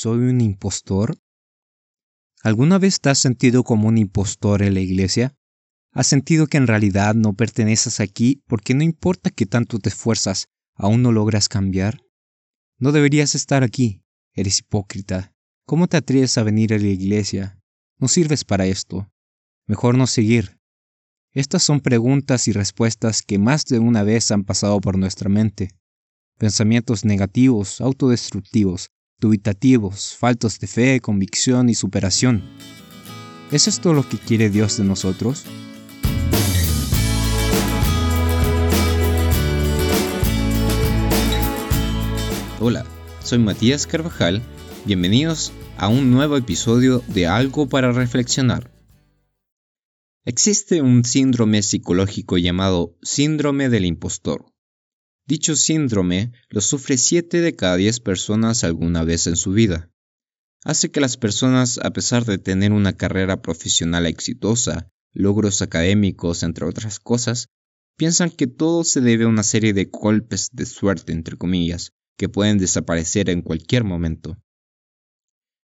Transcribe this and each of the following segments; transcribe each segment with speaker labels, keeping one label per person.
Speaker 1: ¿Soy un impostor? ¿Alguna vez te has sentido como un impostor en la iglesia? ¿Has sentido que en realidad no perteneces aquí porque no importa que tanto te esfuerzas, aún no logras cambiar? No deberías estar aquí. Eres hipócrita. ¿Cómo te atreves a venir a la iglesia? No sirves para esto. Mejor no seguir. Estas son preguntas y respuestas que más de una vez han pasado por nuestra mente. Pensamientos negativos, autodestructivos, dubitativos, faltos de fe, convicción y superación. ¿Es esto lo que quiere Dios de nosotros?
Speaker 2: Hola, soy Matías Carvajal, bienvenidos a un nuevo episodio de Algo para Reflexionar. Existe un síndrome psicológico llamado síndrome del impostor Dicho síndrome lo sufre 7 de cada 10 personas alguna vez en su vida. Hace que las personas, a pesar de tener una carrera profesional exitosa, logros académicos, entre otras cosas, piensan que todo se debe a una serie de golpes de suerte, entre comillas, que pueden desaparecer en cualquier momento.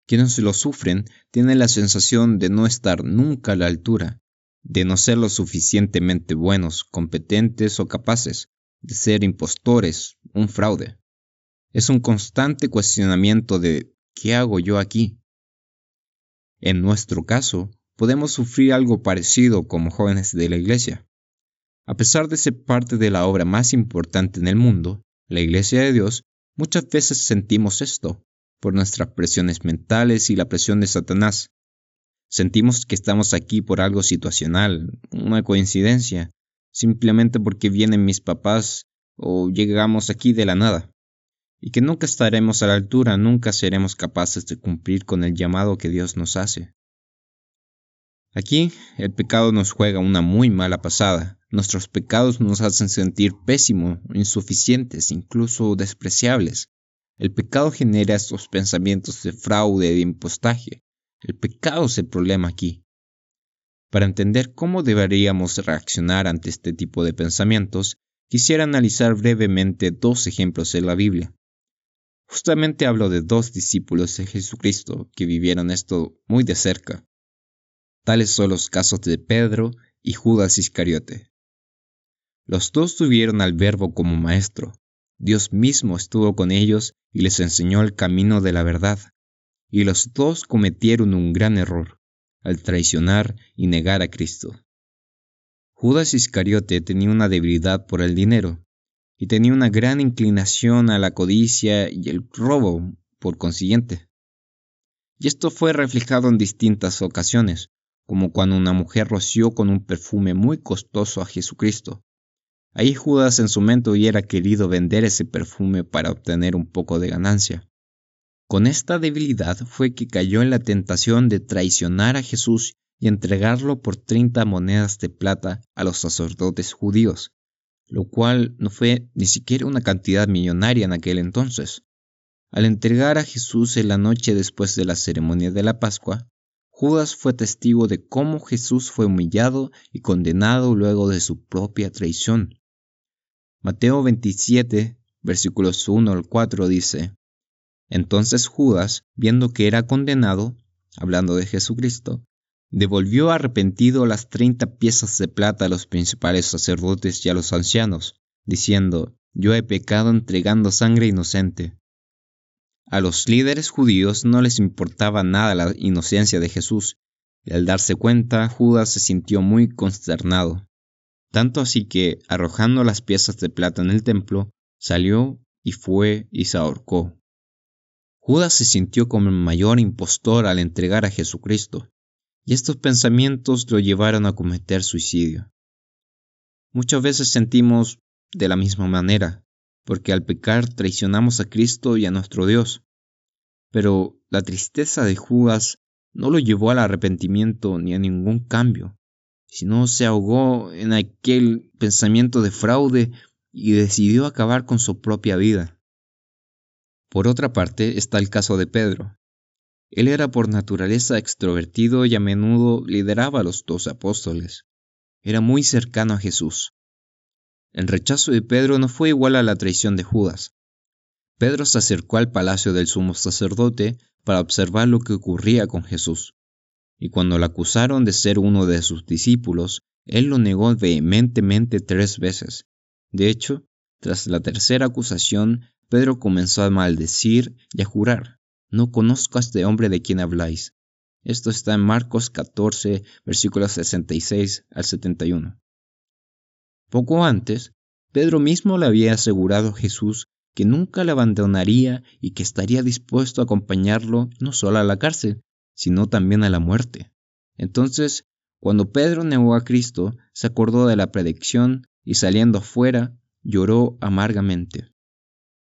Speaker 2: Quienes lo sufren tienen la sensación de no estar nunca a la altura, de no ser lo suficientemente buenos, competentes o capaces, de ser impostores, un fraude. Es un constante cuestionamiento de ¿qué hago yo aquí? En nuestro caso, podemos sufrir algo parecido como jóvenes de la Iglesia. A pesar de ser parte de la obra más importante en el mundo, la Iglesia de Dios, muchas veces sentimos esto, por nuestras presiones mentales y la presión de Satanás. Sentimos que estamos aquí por algo situacional, una coincidencia, simplemente porque vienen mis papás o llegamos aquí de la nada, y que nunca estaremos a la altura, nunca seremos capaces de cumplir con el llamado que Dios nos hace. Aquí el pecado nos juega una muy mala pasada. Nuestros pecados nos hacen sentir pésimos, insuficientes, incluso despreciables. El pecado genera estos pensamientos de fraude, de impostaje. El pecado es el problema aquí. Para entender cómo deberíamos reaccionar ante este tipo de pensamientos, quisiera analizar brevemente dos ejemplos de la Biblia. Justamente hablo de dos discípulos de Jesucristo que vivieron esto muy de cerca. Tales son los casos de Pedro y Judas Iscariote. Los dos tuvieron al Verbo como maestro. Dios mismo estuvo con ellos y les enseñó el camino de la verdad. Y los dos cometieron un gran error al traicionar y negar a Cristo. Judas Iscariote tenía una debilidad por el dinero y tenía una gran inclinación a la codicia y el robo, por consiguiente. Y esto fue reflejado en distintas ocasiones, como cuando una mujer roció con un perfume muy costoso a Jesucristo. Ahí Judas en su mente hubiera querido vender ese perfume para obtener un poco de ganancia. Con esta debilidad fue que cayó en la tentación de traicionar a Jesús y entregarlo por treinta monedas de plata a los sacerdotes judíos, lo cual no fue ni siquiera una cantidad millonaria en aquel entonces. Al entregar a Jesús en la noche después de la ceremonia de la Pascua, Judas fue testigo de cómo Jesús fue humillado y condenado luego de su propia traición. Mateo 27, versículos 1 al 4 dice, entonces Judas, viendo que era condenado, hablando de Jesucristo, devolvió arrepentido las treinta piezas de plata a los principales sacerdotes y a los ancianos, diciendo, Yo he pecado entregando sangre inocente. A los líderes judíos no les importaba nada la inocencia de Jesús, y al darse cuenta Judas se sintió muy consternado. Tanto así que, arrojando las piezas de plata en el templo, salió y fue y se ahorcó. Judas se sintió como el mayor impostor al entregar a Jesucristo, y estos pensamientos lo llevaron a cometer suicidio. Muchas veces sentimos de la misma manera, porque al pecar traicionamos a Cristo y a nuestro Dios. Pero la tristeza de Judas no lo llevó al arrepentimiento ni a ningún cambio, sino se ahogó en aquel pensamiento de fraude y decidió acabar con su propia vida. Por otra parte está el caso de Pedro. Él era por naturaleza extrovertido y a menudo lideraba a los dos apóstoles. Era muy cercano a Jesús. El rechazo de Pedro no fue igual a la traición de Judas. Pedro se acercó al palacio del sumo sacerdote para observar lo que ocurría con Jesús. Y cuando le acusaron de ser uno de sus discípulos, él lo negó vehementemente tres veces. De hecho, tras la tercera acusación, Pedro comenzó a maldecir y a jurar, no conozco a este hombre de quien habláis. Esto está en Marcos 14, versículos 66 al 71. Poco antes, Pedro mismo le había asegurado a Jesús que nunca le abandonaría y que estaría dispuesto a acompañarlo no solo a la cárcel, sino también a la muerte. Entonces, cuando Pedro negó a Cristo, se acordó de la predicción y saliendo afuera, lloró amargamente.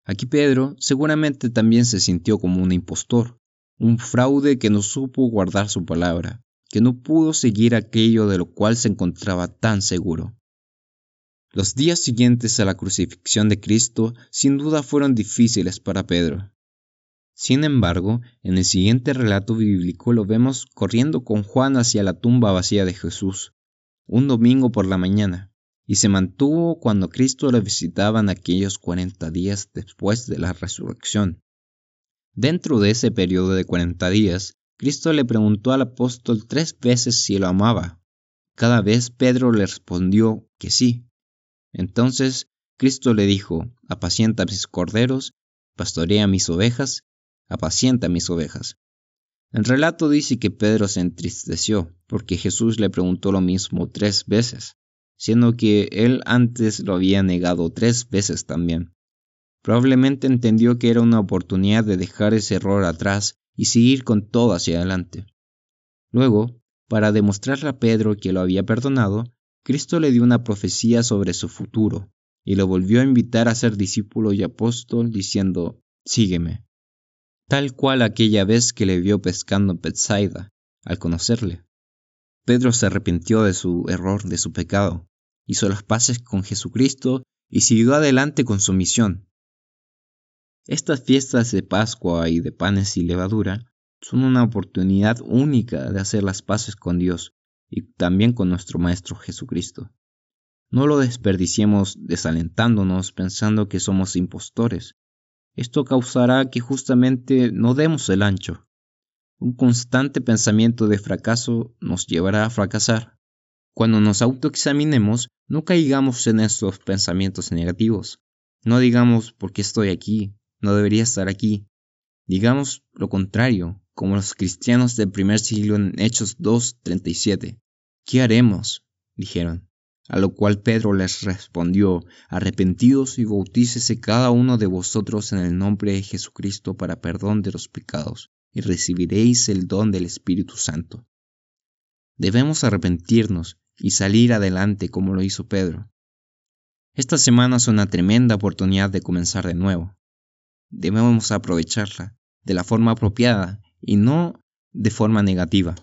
Speaker 2: Aquí Pedro seguramente también se sintió como un impostor, un fraude que no supo guardar su palabra, que no pudo seguir aquello de lo cual se encontraba tan seguro. Los días siguientes a la crucifixión de Cristo sin duda fueron difíciles para Pedro. Sin embargo, en el siguiente relato bíblico lo vemos corriendo con Juan hacia la tumba vacía de Jesús, un domingo por la mañana, y se mantuvo cuando Cristo lo visitaba en aquellos cuarenta días después de la resurrección. Dentro de ese periodo de cuarenta días, Cristo le preguntó al apóstol tres veces si lo amaba. Cada vez Pedro le respondió que sí, entonces Cristo le dijo, apacienta mis corderos, pastorea mis ovejas, apacienta mis ovejas. El relato dice que Pedro se entristeció porque Jesús le preguntó lo mismo tres veces, siendo que él antes lo había negado tres veces también. Probablemente entendió que era una oportunidad de dejar ese error atrás y seguir con todo hacia adelante. Luego, para demostrarle a Pedro que lo había perdonado, Cristo le dio una profecía sobre su futuro y lo volvió a invitar a ser discípulo y apóstol diciendo, sígueme, tal cual aquella vez que le vio pescando en Bethsaida, al conocerle. Pedro se arrepintió de su error, de su pecado, hizo las paces con Jesucristo y siguió adelante con su misión. Estas fiestas de Pascua y de panes y levadura son una oportunidad única de hacer las paces con Dios y también con nuestro Maestro Jesucristo. No lo desperdiciemos desalentándonos pensando que somos impostores. Esto causará que justamente no demos el ancho. Un constante pensamiento de fracaso nos llevará a fracasar. Cuando nos autoexaminemos, no caigamos en estos pensamientos negativos. No digamos por qué estoy aquí, no debería estar aquí. Digamos lo contrario, como los cristianos del primer siglo en Hechos 2.37. ¿Qué haremos? dijeron. A lo cual Pedro les respondió, Arrepentidos y bautícese cada uno de vosotros en el nombre de Jesucristo para perdón de los pecados, y recibiréis el don del Espíritu Santo. Debemos arrepentirnos y salir adelante como lo hizo Pedro. Esta semana es una tremenda oportunidad de comenzar de nuevo. Debemos aprovecharla de la forma apropiada y no de forma negativa.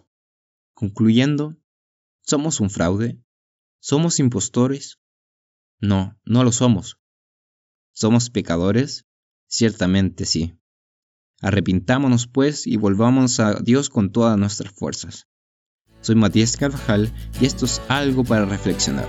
Speaker 2: Concluyendo, ¿Somos un fraude? ¿Somos impostores? No, no lo somos. ¿Somos pecadores? Ciertamente sí. Arrepintámonos pues y volvamos a Dios con todas nuestras fuerzas. Soy Matías Carvajal y esto es algo para reflexionar.